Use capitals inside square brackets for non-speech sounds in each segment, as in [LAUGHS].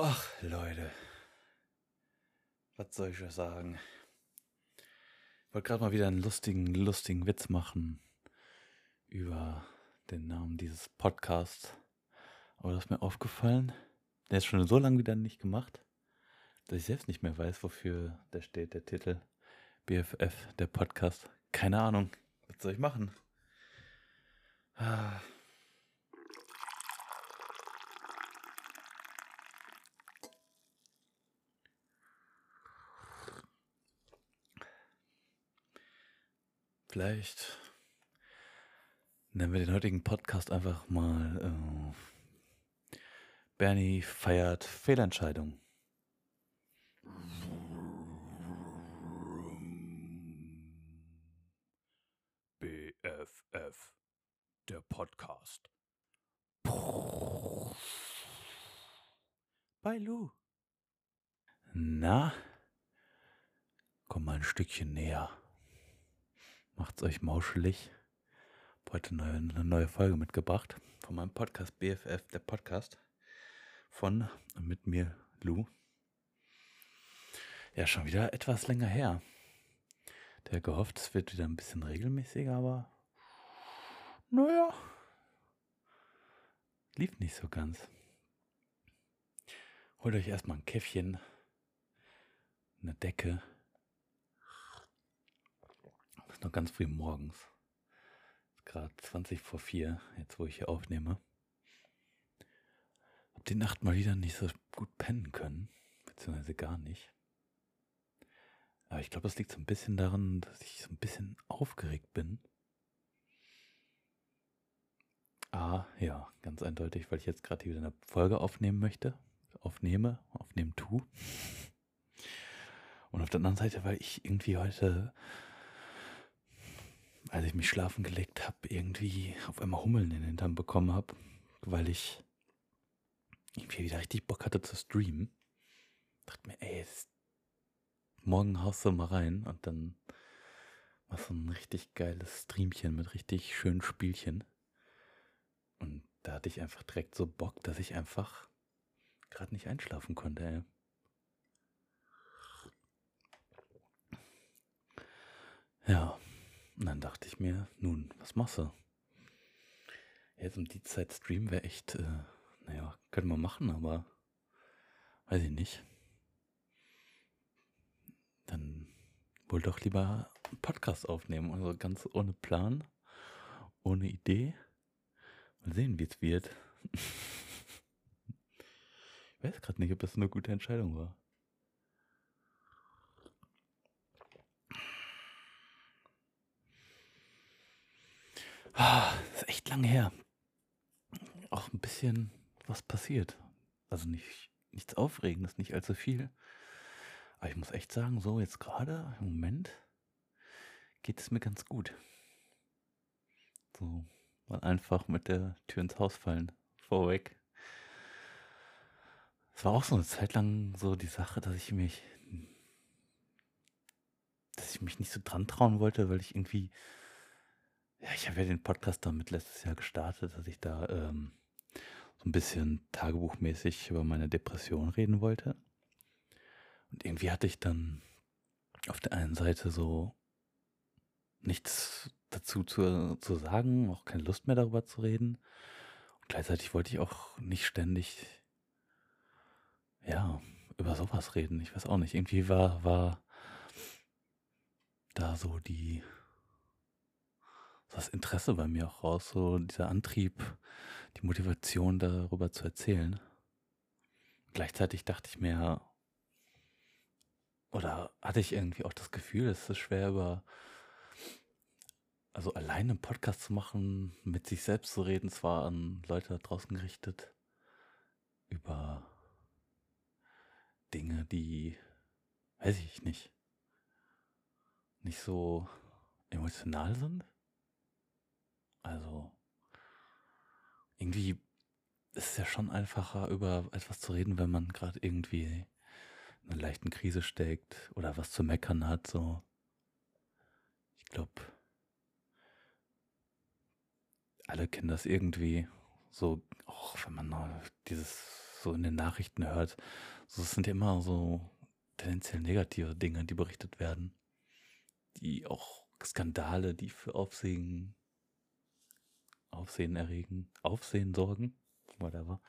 Ach, Leute. Was soll ich euch sagen? Ich wollte gerade mal wieder einen lustigen, lustigen Witz machen über den Namen dieses Podcasts. Aber das ist mir aufgefallen. Der ist schon so lange wieder nicht gemacht, dass ich selbst nicht mehr weiß, wofür der steht, der Titel. BFF, der Podcast. Keine Ahnung. Was soll ich machen? Ah. Vielleicht nennen wir den heutigen Podcast einfach mal äh, Bernie feiert Fehlentscheidung. BFF, der Podcast. Bei Lou. Na, komm mal ein Stückchen näher. Macht's euch mauschelig. Hab heute eine, eine neue Folge mitgebracht von meinem Podcast BFF, der Podcast von mit mir Lou. Ja, schon wieder etwas länger her. Der gehofft, es wird wieder ein bisschen regelmäßiger, aber naja, lief nicht so ganz. Holt euch erstmal ein Käffchen, eine Decke ist noch ganz früh morgens. Gerade 20 vor 4, jetzt wo ich hier aufnehme. Hab die Nacht mal wieder nicht so gut pennen können, beziehungsweise gar nicht. Aber ich glaube, es liegt so ein bisschen daran, dass ich so ein bisschen aufgeregt bin. Ah, ja, ganz eindeutig, weil ich jetzt gerade wieder eine Folge aufnehmen möchte. Aufnehme, aufnehmen tu. Und auf der anderen Seite, weil ich irgendwie heute als ich mich schlafen gelegt habe, irgendwie auf einmal Hummeln in den Hintern bekommen habe, weil ich irgendwie wieder richtig Bock hatte zu streamen. Dachte mir, ey, morgen haust du mal rein und dann machst du ein richtig geiles Streamchen mit richtig schönen Spielchen. Und da hatte ich einfach direkt so Bock, dass ich einfach gerade nicht einschlafen konnte, ey. Ja. Und dann dachte ich mir, nun, was machst du? Jetzt um die Zeit streamen wäre echt, äh, naja, können wir machen, aber weiß ich nicht. Dann wohl doch lieber einen Podcast aufnehmen, also ganz ohne Plan, ohne Idee. Mal sehen, wie es wird. [LAUGHS] ich weiß gerade nicht, ob das eine gute Entscheidung war. Ah, ist echt lange her. Auch ein bisschen was passiert. Also nicht, nichts Aufregendes, nicht allzu viel. Aber ich muss echt sagen, so jetzt gerade im Moment geht es mir ganz gut. So, mal einfach mit der Tür ins Haus fallen. Vorweg. Es war auch so eine Zeit lang so die Sache, dass ich mich, dass ich mich nicht so dran trauen wollte, weil ich irgendwie ja, ich habe ja den Podcast damit letztes Jahr gestartet, dass ich da ähm, so ein bisschen tagebuchmäßig über meine Depression reden wollte. Und irgendwie hatte ich dann auf der einen Seite so nichts dazu zu, zu sagen, auch keine Lust mehr darüber zu reden. Und gleichzeitig wollte ich auch nicht ständig, ja, über sowas reden. Ich weiß auch nicht. Irgendwie war, war da so die, das Interesse bei mir auch raus, so dieser Antrieb, die Motivation darüber zu erzählen. Gleichzeitig dachte ich mir, oder hatte ich irgendwie auch das Gefühl, es ist schwer über, also alleine einen Podcast zu machen, mit sich selbst zu reden, zwar an Leute da draußen gerichtet, über Dinge, die, weiß ich nicht, nicht so emotional sind. Also irgendwie ist es ja schon einfacher, über etwas zu reden, wenn man gerade irgendwie in einer leichten Krise steckt oder was zu meckern hat. So, ich glaube, alle kennen das irgendwie. So, auch wenn man dieses so in den Nachrichten hört, so, es sind ja immer so tendenziell negative Dinge, die berichtet werden. Die auch Skandale, die für Aufsehen, Aufsehen erregen, Aufsehen sorgen, whatever.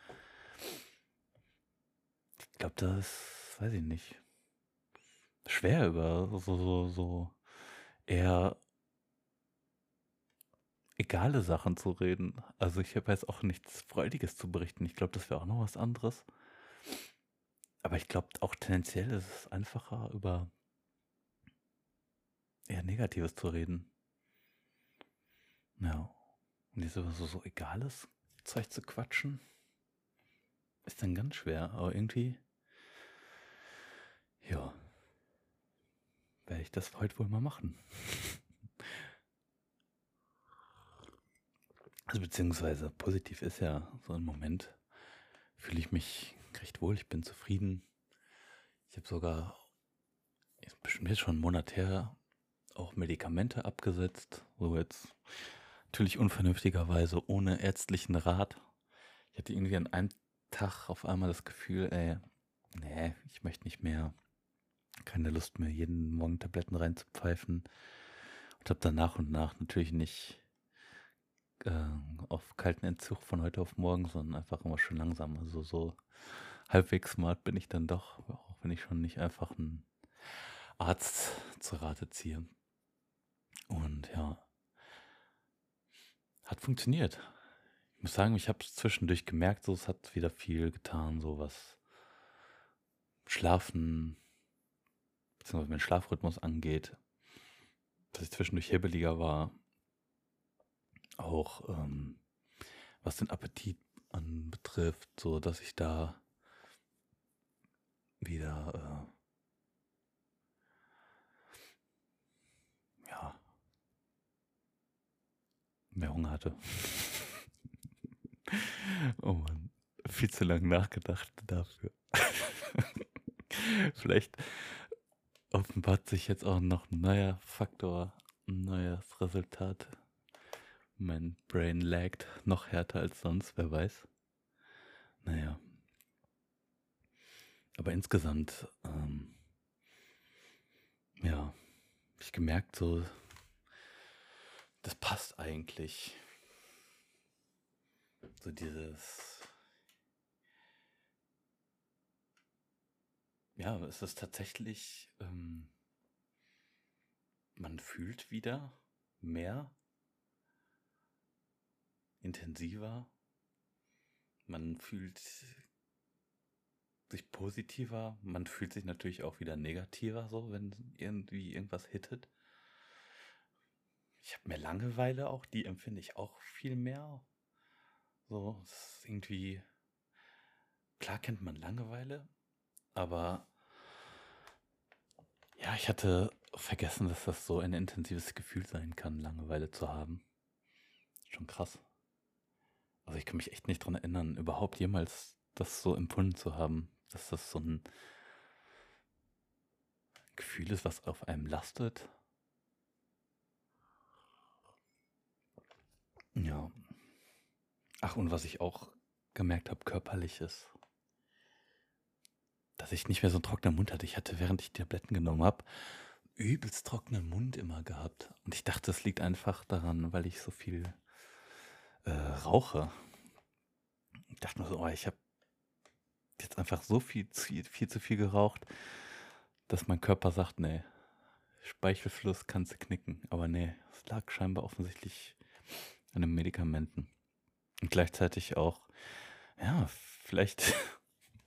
Ich glaube, das weiß ich nicht. Schwer über so, so, so eher egale Sachen zu reden. Also ich habe jetzt auch nichts Freudiges zu berichten. Ich glaube, das wäre auch noch was anderes. Aber ich glaube auch tendenziell ist es einfacher, über eher Negatives zu reden. Ja. Und über so, so egales Zeug zu quatschen, ist dann ganz schwer. Aber irgendwie, ja, werde ich das heute wohl mal machen. [LAUGHS] Also beziehungsweise positiv ist ja so ein Moment, fühle ich mich recht wohl, ich bin zufrieden. Ich habe sogar, jetzt schon einen Monat her, auch Medikamente abgesetzt. So jetzt natürlich unvernünftigerweise ohne ärztlichen Rat. Ich hatte irgendwie an einem Tag auf einmal das Gefühl, ey, nee, ich möchte nicht mehr, keine Lust mehr, jeden Morgen Tabletten reinzupfeifen. Und habe dann nach und nach natürlich nicht äh, auf kalten Entzug von heute auf morgen, sondern einfach immer schön langsam. Also so halbwegs smart bin ich dann doch, auch wenn ich schon nicht einfach einen Arzt zur Rate ziehe. Und ja, hat funktioniert. Ich muss sagen, ich habe es zwischendurch gemerkt, so es hat wieder viel getan, so was Schlafen, beziehungsweise mein Schlafrhythmus angeht, dass ich zwischendurch hebeliger war, auch ähm, was den Appetit anbetrifft, so dass ich da wieder mehr Hunger hatte. oh Mann, viel zu lange nachgedacht dafür. Vielleicht offenbart sich jetzt auch noch ein neuer Faktor, ein neues Resultat mein Brain laggt noch härter als sonst, wer weiß. Naja. Aber insgesamt, ähm, ja, ich gemerkt, so, das passt eigentlich. So dieses, ja, es ist tatsächlich, ähm, man fühlt wieder mehr intensiver. Man fühlt sich positiver. Man fühlt sich natürlich auch wieder negativer, so wenn irgendwie irgendwas hittet. Ich habe mehr Langeweile auch, die empfinde ich auch viel mehr. So, es ist irgendwie. Klar kennt man Langeweile, aber ja, ich hatte vergessen, dass das so ein intensives Gefühl sein kann, Langeweile zu haben. Schon krass. Also ich kann mich echt nicht dran erinnern, überhaupt jemals das so empfunden zu haben, dass das so ein Gefühl ist, was auf einem lastet. Ja. Ach, und was ich auch gemerkt habe, körperlich ist, dass ich nicht mehr so einen trockenen Mund hatte. Ich hatte, während ich die Tabletten genommen habe, übelst trockenen Mund immer gehabt. Und ich dachte, es liegt einfach daran, weil ich so viel äh, rauche. Ich dachte mir so, oh, ich habe jetzt einfach so viel, viel, viel zu viel geraucht, dass mein Körper sagt, nee, Speichelfluss kannst du knicken. Aber nee, es lag scheinbar offensichtlich an den Medikamenten. Und gleichzeitig auch, ja, vielleicht,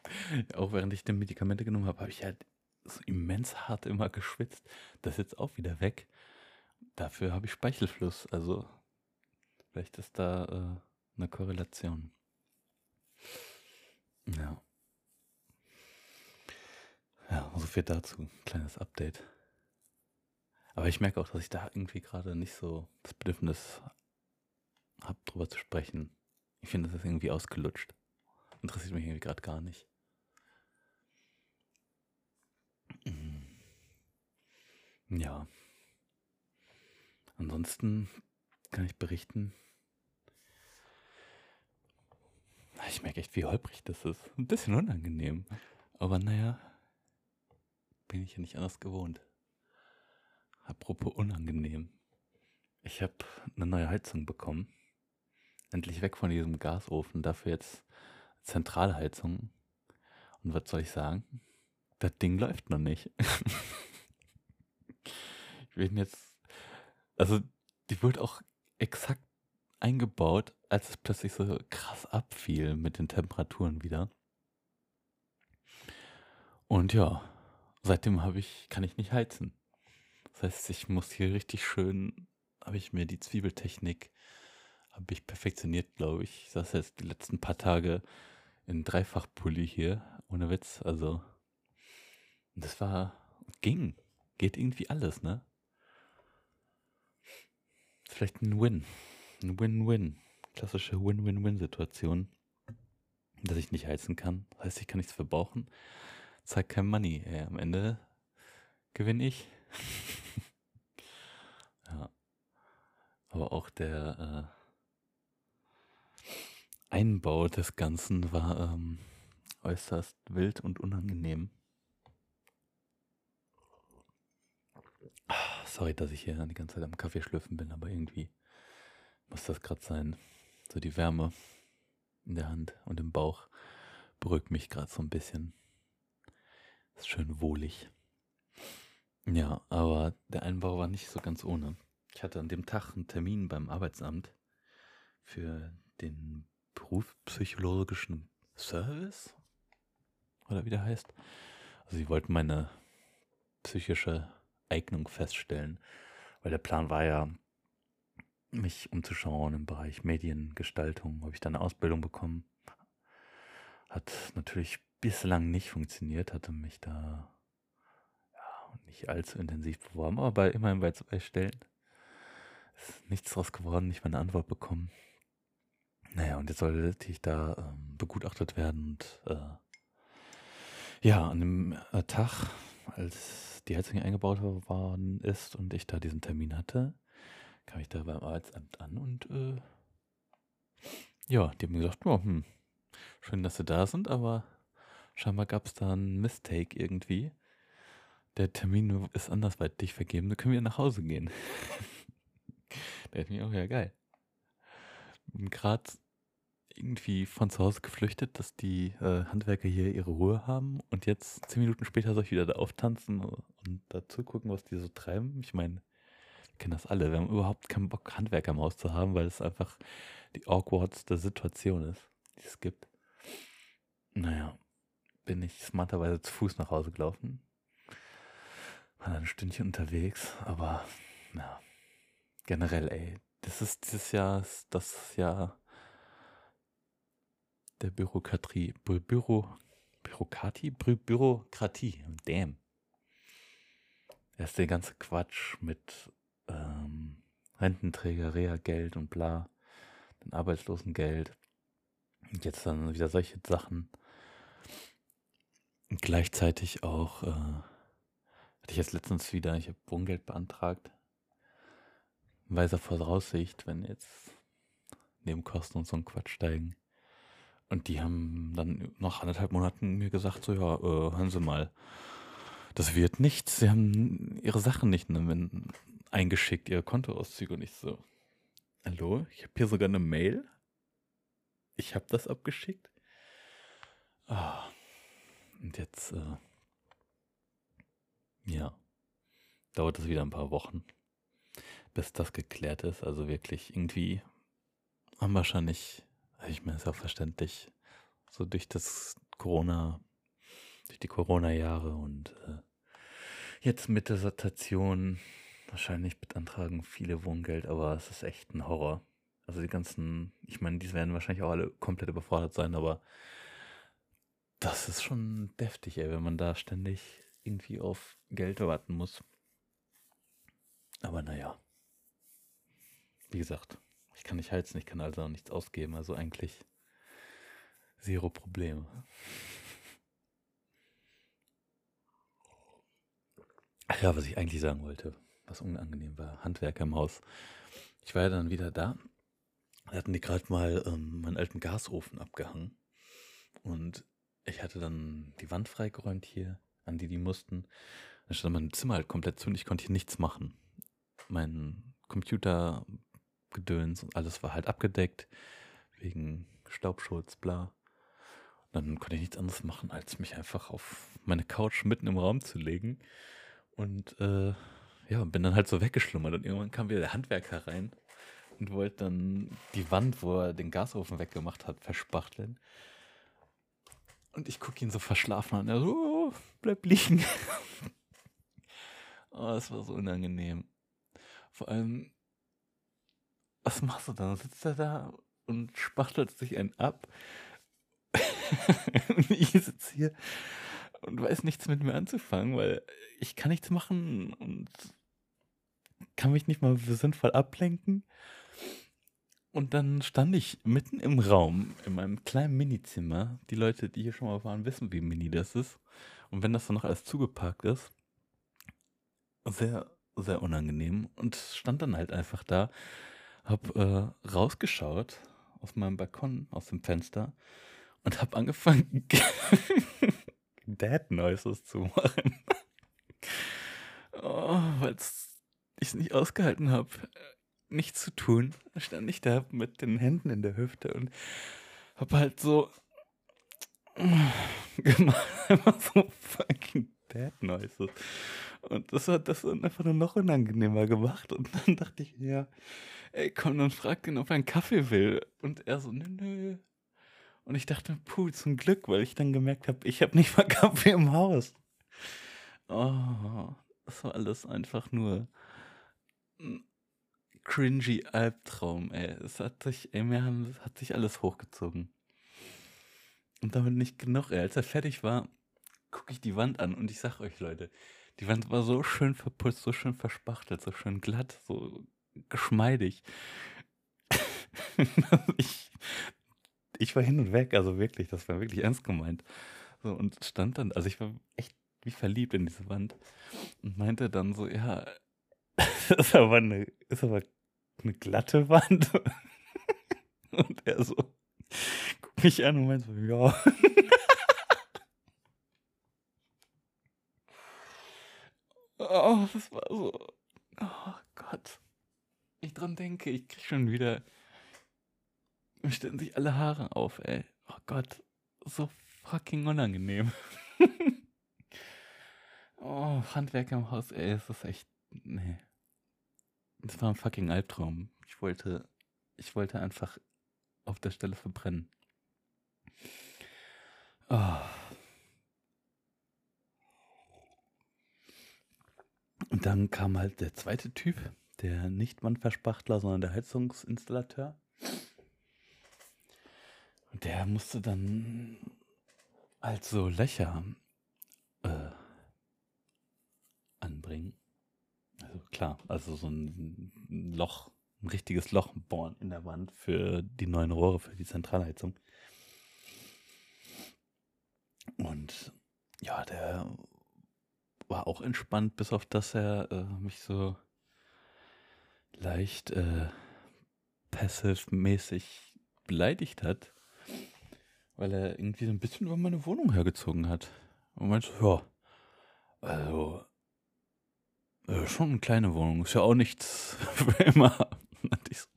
[LAUGHS] auch während ich die Medikamente genommen habe, habe ich halt so immens hart immer geschwitzt. Das ist jetzt auch wieder weg. Dafür habe ich Speichelfluss. Also Vielleicht ist da äh, eine Korrelation. Ja. Ja, so viel dazu. Kleines Update. Aber ich merke auch, dass ich da irgendwie gerade nicht so das Bedürfnis habe, drüber zu sprechen. Ich finde, das ist irgendwie ausgelutscht. Interessiert mich irgendwie gerade gar nicht. Ja. Ansonsten kann ich berichten, Ich merke echt, wie holprig das ist. Ein bisschen unangenehm. Aber naja, bin ich ja nicht anders gewohnt. Apropos unangenehm. Ich habe eine neue Heizung bekommen. Endlich weg von diesem Gasofen. Dafür jetzt Zentralheizung. Und was soll ich sagen? Das Ding läuft noch nicht. [LAUGHS] ich bin jetzt. Also, die wurde auch exakt eingebaut, als es plötzlich so krass abfiel mit den Temperaturen wieder. Und ja, seitdem habe ich, kann ich nicht heizen. Das heißt, ich muss hier richtig schön, habe ich mir die Zwiebeltechnik, habe ich perfektioniert, glaube ich. Ich saß jetzt die letzten paar Tage in Dreifachpulli hier, ohne Witz. Also, das war, ging, geht irgendwie alles, ne? Vielleicht ein Win, ein Win-Win, klassische Win-Win-Win-Situation, dass ich nicht heizen kann. Das heißt, ich kann nichts verbrauchen, zeigt kein Money. Ey, am Ende gewinne ich. [LAUGHS] ja. Aber auch der äh, Einbau des Ganzen war ähm, äußerst wild und unangenehm. Sorry, dass ich hier die ganze Zeit am Kaffee schlürfen bin, aber irgendwie muss das gerade sein. So die Wärme in der Hand und im Bauch beruhigt mich gerade so ein bisschen. Ist schön wohlig. Ja, aber der Einbau war nicht so ganz ohne. Ich hatte an dem Tag einen Termin beim Arbeitsamt für den berufspsychologischen Service oder wie der heißt. Also sie wollten meine psychische Eignung feststellen, weil der Plan war ja, mich umzuschauen im Bereich Mediengestaltung. Habe ich da eine Ausbildung bekommen. Hat natürlich bislang nicht funktioniert, hatte mich da ja, nicht allzu intensiv beworben, aber immerhin bei zwei Stellen ist nichts draus geworden, nicht mal eine Antwort bekommen. Naja, und jetzt sollte ich da ähm, begutachtet werden und äh, ja, an dem äh, Tag, als die Heizung eingebaut worden ist und ich da diesen Termin hatte, kam ich da beim Arbeitsamt an und äh, ja, die haben gesagt, oh, hm, schön, dass sie da sind, aber scheinbar gab es da einen Mistake irgendwie. Der Termin ist andersweitig vergeben, da können wir nach Hause gehen. [LAUGHS] da ich mir auch, ja geil. Gerade irgendwie von zu Hause geflüchtet, dass die äh, Handwerker hier ihre Ruhe haben und jetzt zehn Minuten später soll ich wieder da auftanzen und dazu gucken, was die so treiben. Ich meine, kennen das alle. Wir haben überhaupt keinen Bock, Handwerker im Haus zu haben, weil es einfach die awkwardste Situation ist, die es gibt. Naja, bin ich smarterweise zu Fuß nach Hause gelaufen. War ein Stündchen unterwegs, aber ja, generell, ey, das ist dieses Jahr das Jahr der Bürokratie, Bü Büro, Bürokratie, Bü Bürokratie, damn. Erst der ganze Quatsch mit ähm, Rententräger, Reha-Geld und bla, dann Arbeitslosengeld. Und jetzt dann wieder solche Sachen. Und gleichzeitig auch, äh, hatte ich jetzt letztens wieder, ich habe Wohngeld beantragt. In weiser Voraussicht, wenn jetzt Nebenkosten und so ein Quatsch steigen. Und die haben dann nach anderthalb Monaten mir gesagt, so ja, äh, hören Sie mal, das wird nichts. Sie haben ihre Sachen nicht eingeschickt, ihre Kontoauszüge und ich so, hallo, ich habe hier sogar eine Mail. Ich habe das abgeschickt. Ah, und jetzt, äh, ja, dauert es wieder ein paar Wochen, bis das geklärt ist. Also wirklich irgendwie haben wahrscheinlich, ich meine, ist auch verständlich, so durch das Corona, durch die Corona-Jahre und äh, jetzt mit der Situation Wahrscheinlich beantragen viele Wohngeld, aber es ist echt ein Horror. Also die ganzen, ich meine, die werden wahrscheinlich auch alle komplett überfordert sein, aber das ist schon deftig, ey, wenn man da ständig irgendwie auf Geld warten muss. Aber naja. Wie gesagt, ich kann nicht heizen, ich kann also auch nichts ausgeben, also eigentlich zero Probleme. Ach ja, was ich eigentlich sagen wollte was unangenehm war. Handwerker im Haus. Ich war ja dann wieder da Da hatten die gerade mal ähm, meinen alten Gasofen abgehangen. Und ich hatte dann die Wand freigeräumt hier, an die die mussten. Dann stand mein Zimmer halt komplett zu und ich konnte hier nichts machen. Mein Computergedöns und alles war halt abgedeckt, wegen Staubschutz, bla. Dann konnte ich nichts anderes machen, als mich einfach auf meine Couch mitten im Raum zu legen. Und äh, ja, bin dann halt so weggeschlummert. Und irgendwann kam wieder der Handwerker rein und wollte dann die Wand, wo er den Gasofen weggemacht hat, verspachteln. Und ich gucke ihn so verschlafen an. Er so, oh, bleib liegen. [LAUGHS] oh, es war so unangenehm. Vor allem, was machst du dann? Sitzt er da und spachtelt sich einen ab. [LAUGHS] und ich sitze hier und weiß nichts mit mir anzufangen, weil ich kann nichts machen und kann mich nicht mal sinnvoll ablenken. Und dann stand ich mitten im Raum, in meinem kleinen Minizimmer. Die Leute, die hier schon mal waren, wissen, wie mini das ist. Und wenn das dann noch alles zugeparkt ist, sehr, sehr unangenehm. Und stand dann halt einfach da, hab äh, rausgeschaut aus meinem Balkon, aus dem Fenster und hab angefangen, [LAUGHS] Dad Noises zu machen. oh, weil ich es nicht ausgehalten habe nichts zu tun. Stand ich da mit den Händen in der Hüfte und hab halt so [LAUGHS] gemacht, [LAUGHS] einfach so fucking Dad Noises. Und das hat das dann einfach nur noch unangenehmer gemacht. Und dann dachte ich, ja, ey, komm, dann frag ihn, ob er einen Kaffee will. Und er so, nö, nö. Und ich dachte, puh, zum Glück, weil ich dann gemerkt habe, ich habe nicht mal [LAUGHS] Kaffee im Haus. Oh, das war alles einfach nur cringy Albtraum, ey. Es hat sich, ey, mir hat sich alles hochgezogen. Und damit nicht genug, ey. Als er fertig war, gucke ich die Wand an und ich sag euch, Leute, die Wand war so schön verputzt, so schön verspachtelt, so schön glatt, so geschmeidig. [LAUGHS] ich, ich war hin und weg, also wirklich, das war wirklich ernst gemeint. So, und stand dann, also ich war echt wie verliebt in diese Wand und meinte dann so, ja, [LAUGHS] ist aber eine, ist aber eine glatte Wand. [LAUGHS] Und er so guckt mich an und meint so, ja. Oh, das war so. Oh Gott. Ich dran denke, ich krieg schon wieder. Mir stellen sich alle Haare auf, ey. Oh Gott. So fucking unangenehm. [LAUGHS] oh, Handwerk im Haus, ey, ist echt. Nee. Das war ein fucking Albtraum. Ich wollte, ich wollte einfach auf der Stelle verbrennen. Oh. Und dann kam halt der zweite Typ, der nicht Wandverspachtler, sondern der Heizungsinstallateur. Und der musste dann halt so Löcher äh, anbringen. Also klar, also so ein Loch, ein richtiges Loch bohren in der Wand für die neuen Rohre für die Zentralheizung. Und ja, der war auch entspannt, bis auf dass er äh, mich so leicht äh, passive-mäßig beleidigt hat, weil er irgendwie so ein bisschen über meine Wohnung hergezogen hat. Und meinte ja, also äh, schon eine kleine Wohnung, ist ja auch nichts [LAUGHS] für immer. Und ich so,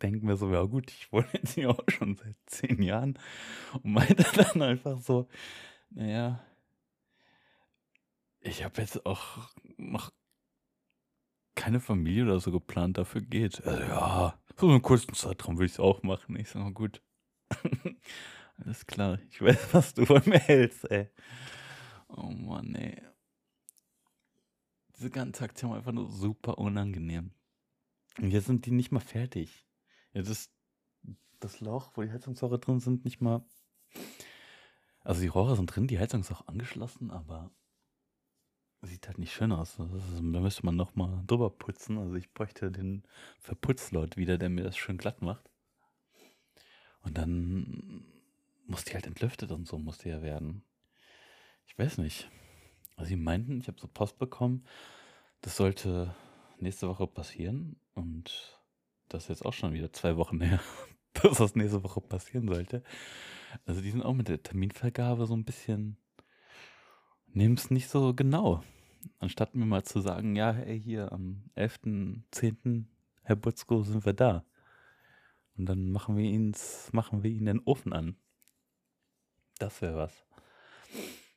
denke mir so, ja gut, ich wohne jetzt hier auch schon seit zehn Jahren. Und meinte [LAUGHS] dann einfach so, naja, ich habe jetzt auch noch keine Familie oder so geplant, dafür geht. Also ja, so einen kurzen Zeitraum würde ich es auch machen. Ich sage, gut. [LAUGHS] Alles klar, ich weiß, was du von mir hältst, ey. Oh Mann, ey diese ganze Aktion war einfach nur super unangenehm. Und jetzt sind die nicht mal fertig. Jetzt ist das Loch, wo die Heizungsrohre drin sind, nicht mal. Also die Rohre sind drin, die Heizung ist auch angeschlossen, aber sieht halt nicht schön aus. Ist, da müsste man nochmal drüber putzen. Also ich bräuchte den Verputzlord wieder, der mir das schön glatt macht. Und dann muss die halt entlüftet und so muss die ja werden. Ich weiß nicht. Also sie meinten, ich habe so Post bekommen, das sollte nächste Woche passieren und das ist jetzt auch schon wieder zwei Wochen her, [LAUGHS] dass das nächste Woche passieren sollte. Also die sind auch mit der Terminvergabe so ein bisschen, es nicht so genau. Anstatt mir mal zu sagen, ja, hey, hier am 11.10. Herr Butzko sind wir da. Und dann machen wir ihns, machen wir ihnen den Ofen an. Das wäre was.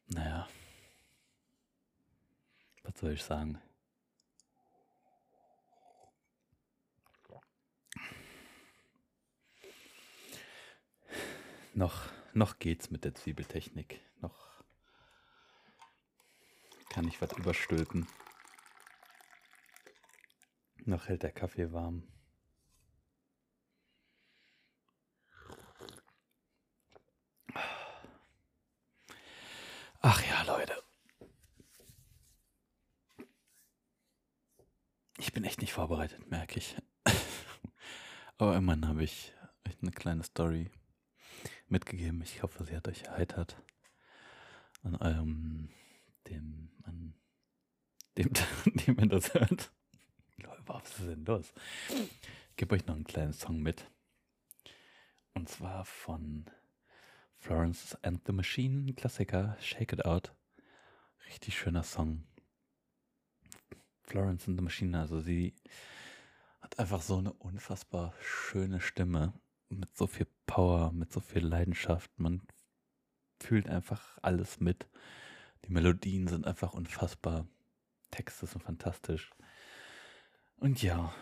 Naja. Was soll ich sagen? Noch, noch geht's mit der Zwiebeltechnik. Noch kann ich was überstülpen. Noch hält der Kaffee warm. Ach ja, Leute. Ich bin echt nicht vorbereitet, merke ich. [LAUGHS] Aber immerhin habe ich euch eine kleine Story mitgegeben. Ich hoffe, sie hat euch erheitert. An eurem, dem, an dem, [LAUGHS] dem ihr das hört. Was ist denn los? Ich gebe euch noch einen kleinen Song mit. Und zwar von Florence and the Machine, Klassiker, Shake It Out. Richtig schöner Song. Florence and the Machine, also sie hat einfach so eine unfassbar schöne Stimme mit so viel Power, mit so viel Leidenschaft. Man fühlt einfach alles mit. Die Melodien sind einfach unfassbar. Texte sind fantastisch. Und ja,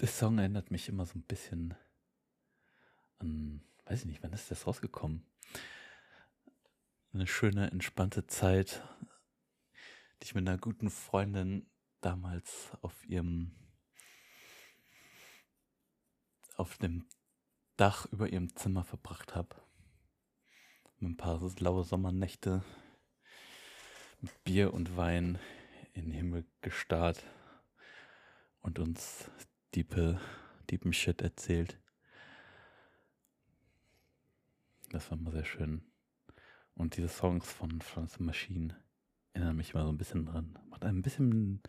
der Song erinnert mich immer so ein bisschen an weiß ich nicht, wann ist das rausgekommen? Eine schöne, entspannte Zeit, die ich mit einer guten Freundin damals auf ihrem, auf dem Dach über ihrem Zimmer verbracht habe. Mit ein paar laue Sommernächte, Bier und Wein in den Himmel gestarrt und uns diepe, diepen Shit erzählt. Das war immer sehr schön. Und diese Songs von Florence Machine erinnern mich immer so ein bisschen dran. Macht ein bisschen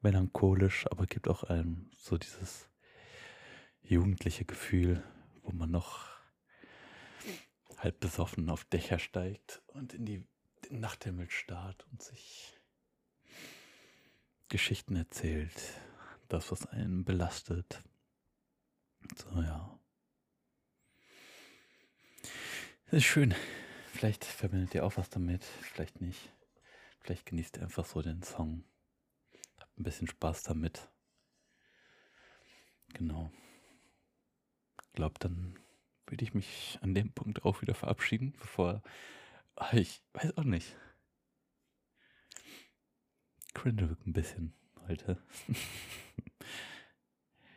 melancholisch, aber gibt auch einem so dieses jugendliche Gefühl, wo man noch halb besoffen auf Dächer steigt und in die, den Nachthimmel starrt und sich Geschichten erzählt. Das, was einen belastet. So, ja. Das ist schön. Vielleicht verbindet ihr auch was damit, vielleicht nicht. Vielleicht genießt ihr einfach so den Song. Habt ein bisschen Spaß damit. Genau. Ich glaube, dann würde ich mich an dem Punkt auch wieder verabschieden, bevor. Ach, ich weiß auch nicht. Cringe ein bisschen heute. [LAUGHS]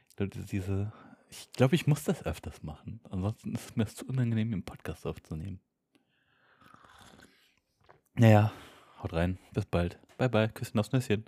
ich glaube, diese ich glaube, ich muss das öfters machen. Ansonsten ist es mir zu unangenehm, im Podcast aufzunehmen. Naja, haut rein. Bis bald. Bye bye. Küssen aufs Nüsschen.